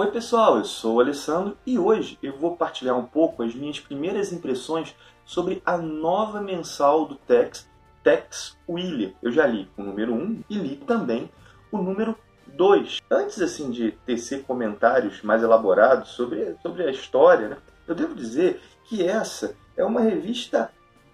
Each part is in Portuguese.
Oi pessoal, eu sou o Alessandro e hoje eu vou partilhar um pouco as minhas primeiras impressões sobre a nova mensal do Tex, Tex William. Eu já li o número 1 e li também o número 2. Antes assim de tecer comentários mais elaborados sobre, sobre a história, né, eu devo dizer que essa é uma revista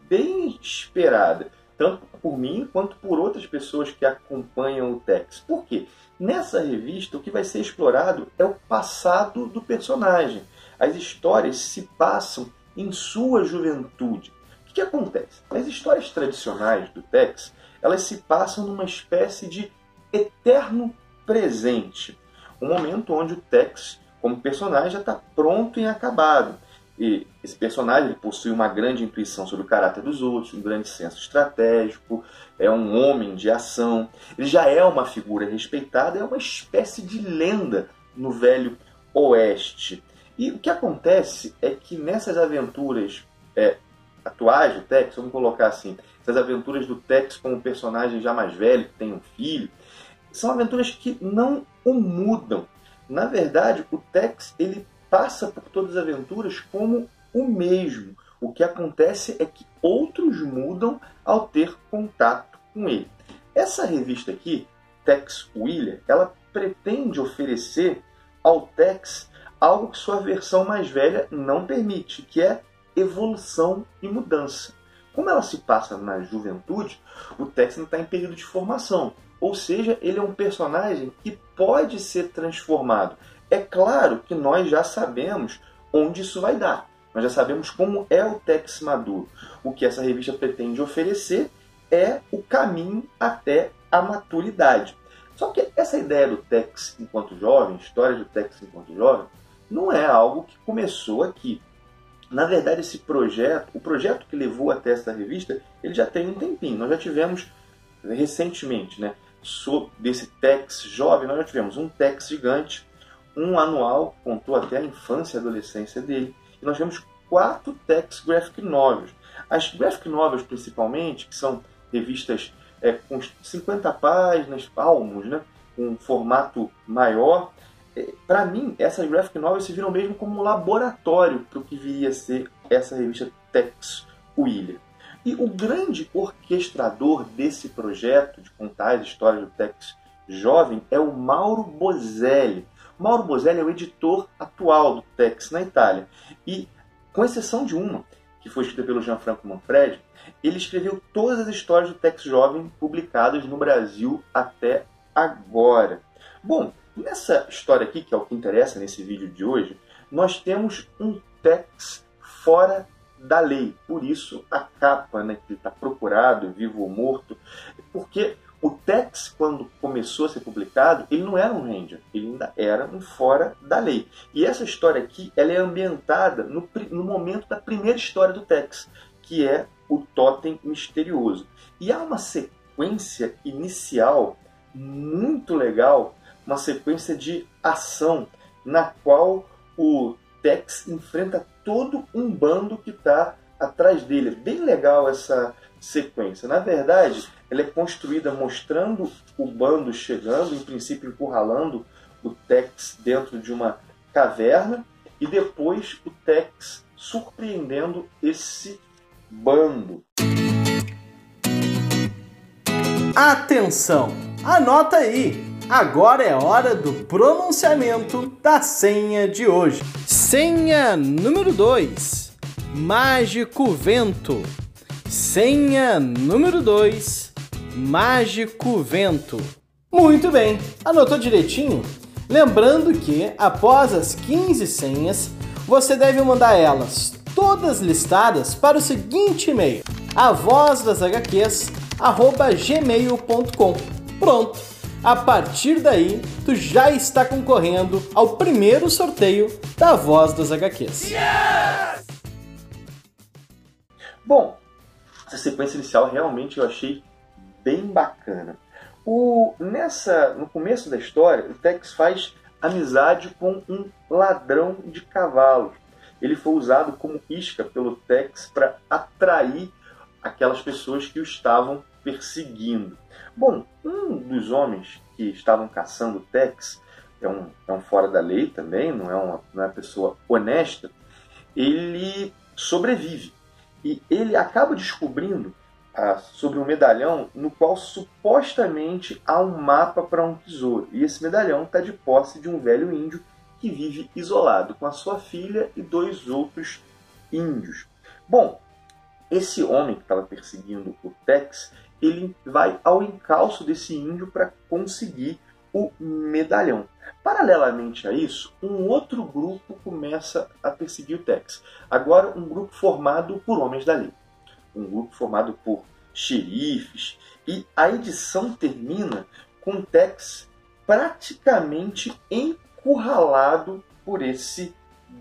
bem esperada, tanto por mim quanto por outras pessoas que acompanham o Tex. Por quê? Nessa revista, o que vai ser explorado é o passado do personagem. As histórias se passam em sua juventude. O que, acontece? As histórias tradicionais do Tex, elas se passam numa espécie de eterno presente. Um momento onde o Tex, como personagem, já está pronto e acabado. E esse personagem possui uma grande intuição sobre o caráter dos outros, um grande senso estratégico, é um homem de ação. Ele já é uma figura respeitada, é uma espécie de lenda no velho oeste. E o que acontece é que nessas aventuras é, atuais do Tex, vamos colocar assim, essas aventuras do Tex como personagem já mais velho, que tem um filho, são aventuras que não o mudam. Na verdade, o Tex ele passa por todas as aventuras como o mesmo. O que acontece é que outros mudam ao ter contato com ele. Essa revista aqui, Tex Wheeler, ela pretende oferecer ao Tex algo que sua versão mais velha não permite, que é evolução e mudança. Como ela se passa na juventude, o Tex está em período de formação, ou seja, ele é um personagem que pode ser transformado. É claro que nós já sabemos onde isso vai dar. Nós já sabemos como é o Tex maduro. O que essa revista pretende oferecer é o caminho até a maturidade. Só que essa ideia do Tex enquanto jovem, história do Tex enquanto jovem, não é algo que começou aqui. Na verdade, esse projeto, o projeto que levou até essa revista, ele já tem um tempinho. Nós já tivemos recentemente, né, desse Tex jovem, nós já tivemos um Tex gigante, um anual, contou até a infância e adolescência dele. E nós temos quatro text graphic novels. As graphic novels, principalmente, que são revistas é, com 50 páginas, palmos, né, com um formato maior, é, para mim, essas graphic novels se viram mesmo como um laboratório para o que viria a ser essa revista Tex William. E o grande orquestrador desse projeto de contar as histórias do Tex jovem é o Mauro Bozelli. Mauro Bozelli é o editor atual do Tex na Itália. E, com exceção de uma, que foi escrita pelo Gianfranco Manfredi, ele escreveu todas as histórias do Tex Jovem publicadas no Brasil até agora. Bom, nessa história aqui, que é o que interessa nesse vídeo de hoje, nós temos um Tex fora da lei. Por isso a capa, né, que está procurado, vivo ou morto, porque o Tex, quando começou a ser publicado, ele não era um Ranger, ainda era um fora da lei. E essa história aqui, ela é ambientada no, no momento da primeira história do Tex, que é o Totem Misterioso. E há uma sequência inicial muito legal, uma sequência de ação, na qual o Tex enfrenta todo um bando que está atrás dele. É bem legal essa sequência. Na verdade, ela é construída mostrando o bando chegando, em princípio encurralando o Tex dentro de uma caverna, e depois o Tex surpreendendo esse bando. Atenção! Anota aí! Agora é hora do pronunciamento da senha de hoje. Senha número 2. Mágico Vento. Senha número 2, Mágico Vento. Muito bem, anotou direitinho? Lembrando que, após as 15 senhas, você deve mandar elas todas listadas para o seguinte e-mail: a voz das HQs, gmail.com. Pronto! A partir daí, tu já está concorrendo ao primeiro sorteio da Voz das HQs. Yes! Bom, essa sequência inicial realmente eu achei bem bacana. O, nessa, no começo da história, o Tex faz amizade com um ladrão de cavalos. Ele foi usado como isca pelo Tex para atrair aquelas pessoas que o estavam perseguindo. Bom, um dos homens que estavam caçando o Tex é um, é um fora da lei também, não é uma, não é uma pessoa honesta. Ele sobrevive e ele acaba descobrindo sobre um medalhão no qual supostamente há um mapa para um tesouro. E esse medalhão está de posse de um velho índio que vive isolado com a sua filha e dois outros índios. Bom, esse homem que estava perseguindo o Tex, ele vai ao encalço desse índio para conseguir o medalhão. Paralelamente a isso, um outro grupo começa a perseguir o Tex. Agora, um grupo formado por homens da lei. Um grupo formado por xerifes. E a edição termina com Tex praticamente encurralado por esse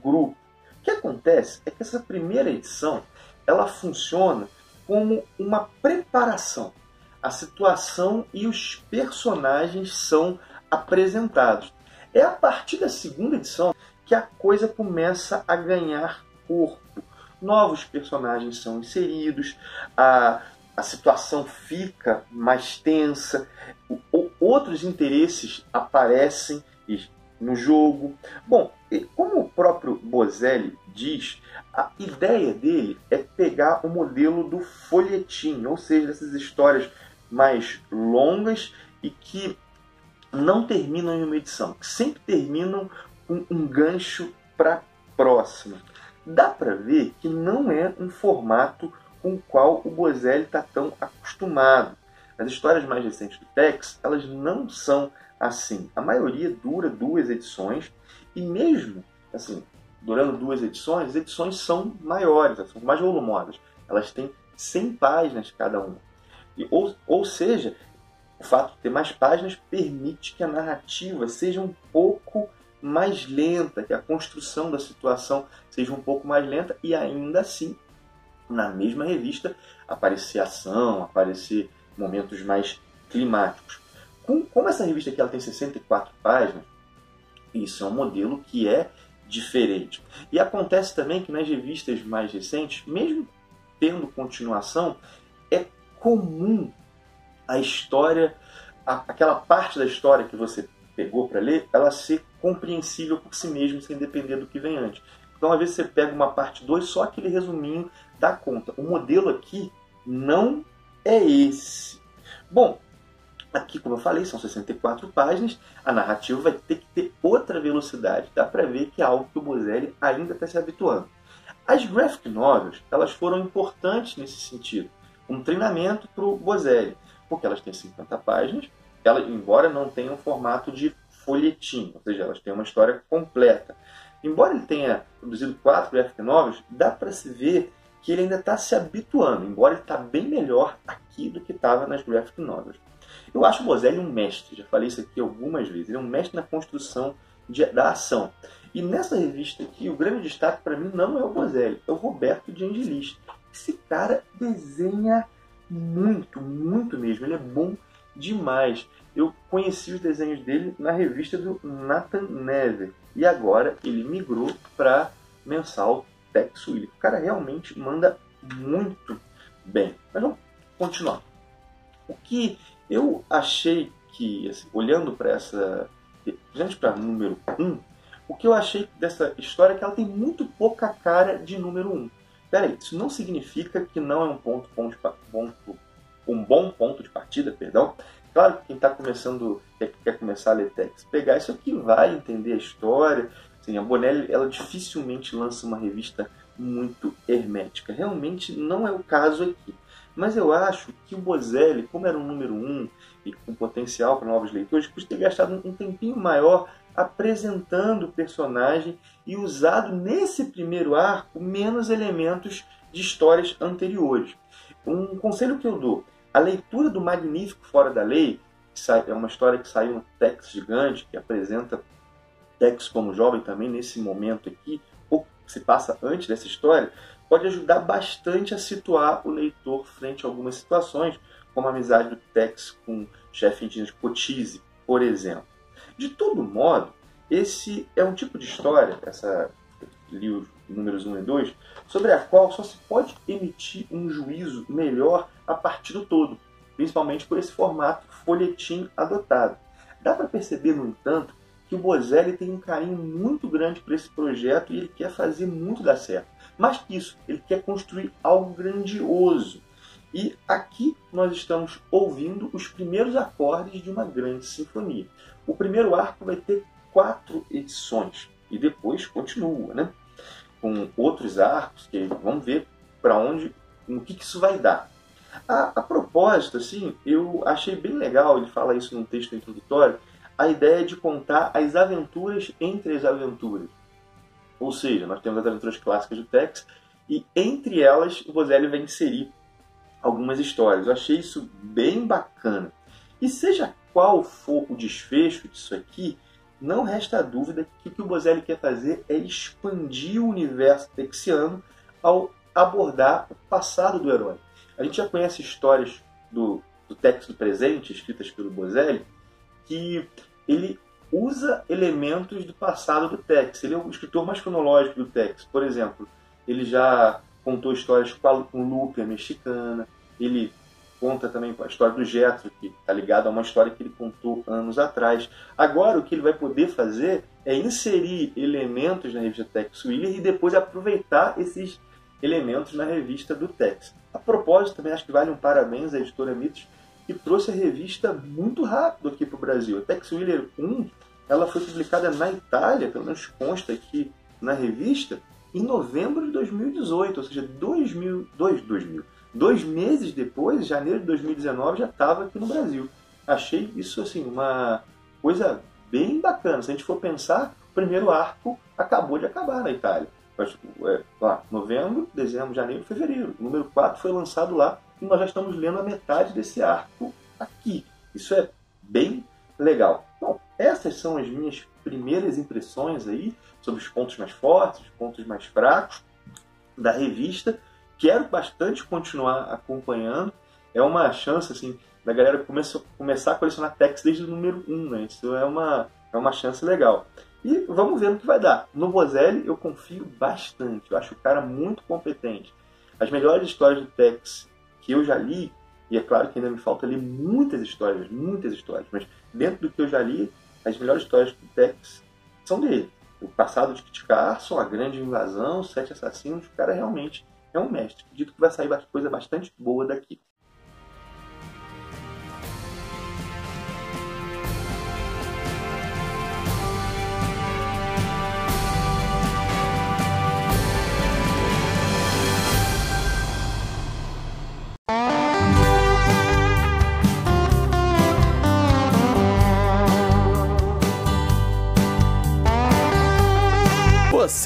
grupo. O que acontece é que essa primeira edição ela funciona como uma preparação. A situação e os personagens são apresentados. É a partir da segunda edição que a coisa começa a ganhar corpo. Novos personagens são inseridos, a, a situação fica mais tensa, o, outros interesses aparecem no jogo. Bom, como o próprio Bozelli diz, a ideia dele é pegar o modelo do folhetim, ou seja, dessas histórias mais longas e que não terminam em uma edição, que sempre terminam com um gancho para próxima. Dá para ver que não é um formato com o qual o Bozelli está tão acostumado. As histórias mais recentes do Tex, elas não são assim. A maioria dura duas edições e mesmo assim, durando duas edições, as edições são maiores, são mais volumosas. Elas têm 100 páginas cada uma. E, ou, ou seja, o fato de ter mais páginas permite que a narrativa seja um pouco mais lenta, que a construção da situação seja um pouco mais lenta e ainda assim, na mesma revista, aparecer ação, aparecer momentos mais climáticos. Com, como essa revista aqui ela tem 64 páginas, isso é um modelo que é diferente. E acontece também que nas revistas mais recentes, mesmo tendo continuação, é comum a história, a, aquela parte da história que você pegou para ler, ela ser compreensível por si mesmo, sem depender do que vem antes. Então, às vezes, você pega uma parte 2, só aquele resuminho dá conta. O modelo aqui não é esse. Bom, aqui, como eu falei, são 64 páginas, a narrativa vai ter que ter outra velocidade. Dá para ver que é algo que o Bozelli ainda está se habituando. As graphic novels, elas foram importantes nesse sentido. Um treinamento para o Bozelli porque elas têm 50 páginas, ela, embora não tenham um formato de folhetim, ou seja, elas têm uma história completa. Embora ele tenha produzido quatro graphic novels, dá para se ver que ele ainda está se habituando, embora ele está bem melhor aqui do que estava nas graphic novels. Eu acho o Bozelli um mestre, já falei isso aqui algumas vezes, ele é um mestre na construção de, da ação. E nessa revista aqui, o grande destaque para mim não é o Bozelli, é o Roberto de Angelis. Esse cara desenha muito, muito mesmo. Ele é bom demais. Eu conheci os desenhos dele na revista do Nathan Never e agora ele migrou para mensal Tex Willy. O cara realmente manda muito bem. Mas vamos continuar. O que eu achei que, assim, olhando para essa. Gente, para número 1, um, o que eu achei dessa história é que ela tem muito pouca cara de número 1. Um Peraí, isso não significa que não é um ponto, ponto, ponto um bom ponto de partida, perdão. Claro que quem está começando, quer, quer começar a ler text, pegar isso aqui vai entender a história. Assim, a Bonelli ela dificilmente lança uma revista muito hermética. Realmente não é o caso aqui. Mas eu acho que o Bozelli, como era um número um e com potencial para novos leitores, podia ter gastado um tempinho maior apresentando o personagem e usado nesse primeiro arco menos elementos de histórias anteriores. Um conselho que eu dou: a leitura do Magnífico Fora da Lei, que é uma história que saiu no Tex Gigante, que apresenta Tex como jovem também nesse momento aqui, ou se passa antes dessa história, pode ajudar bastante a situar o leitor frente a algumas situações, como a amizade do Tex com o chefe indígena de Cotize, por exemplo. De todo modo, esse é um tipo de história, essa li os números 1 e 2, sobre a qual só se pode emitir um juízo melhor a partir do todo, principalmente por esse formato folhetim adotado. Dá para perceber, no entanto, que o Bozelli tem um carinho muito grande por esse projeto e ele quer fazer muito dar certo. Mais que isso, ele quer construir algo grandioso. E aqui nós estamos ouvindo os primeiros acordes de uma grande sinfonia. O primeiro arco vai ter quatro edições e depois continua, né? Com outros arcos que vamos ver para onde, no que, que isso vai dar. A, a, propósito, assim, eu achei bem legal, ele fala isso num texto introdutório, a ideia de contar as aventuras entre as aventuras. Ou seja, nós temos as aventuras clássicas do Tex e entre elas o Bozelli vai inserir algumas histórias. Eu achei isso bem bacana. E seja qual for o desfecho disso aqui, não resta dúvida que o que o Bozelli quer fazer é expandir o universo texiano ao abordar o passado do herói. A gente já conhece histórias do, do texto presente, escritas pelo Bozelli, que ele usa elementos do passado do Tex. Ele é o escritor mais cronológico do Tex. Por exemplo, ele já contou histórias com Lupe, mexicana. Ele conta também a história do Jetro, que está ligado a uma história que ele contou anos atrás. Agora, o que ele vai poder fazer é inserir elementos na revista Tex Willer e depois aproveitar esses elementos na revista do Tex. A propósito, também acho que vale um parabéns à editora Mitos, que trouxe a revista muito rápido aqui para o Brasil. A Tex Willer 1 ela foi publicada na Itália, pelo menos consta aqui na revista, em novembro de 2018, ou seja, 2000, dois, 2000, dois meses depois, janeiro de 2019, já estava aqui no Brasil. Achei isso assim uma coisa bem bacana. Se a gente for pensar, o primeiro arco acabou de acabar na Itália. É, lá, novembro, dezembro, janeiro, fevereiro. O número 4 foi lançado lá e nós já estamos lendo a metade desse arco aqui. Isso é bem legal. Bom, essas são as minhas primeiras impressões aí sobre os pontos mais fortes, os pontos mais fracos da revista. Quero bastante continuar acompanhando. É uma chance assim da galera começar, a colecionar Tex desde o número 1, né? Isso é uma, é uma chance legal. E vamos ver no que vai dar. No Bozelli eu confio bastante. Eu acho o cara muito competente. As melhores histórias do Tex que eu já li, e é claro que ainda me falta ler muitas histórias, muitas histórias, mas dentro do que eu já li, as melhores histórias do Tex são dele. O passado de Kit Carson, a grande invasão, sete assassinos, o cara realmente é um mestre. Acredito que vai sair coisa bastante boa daqui.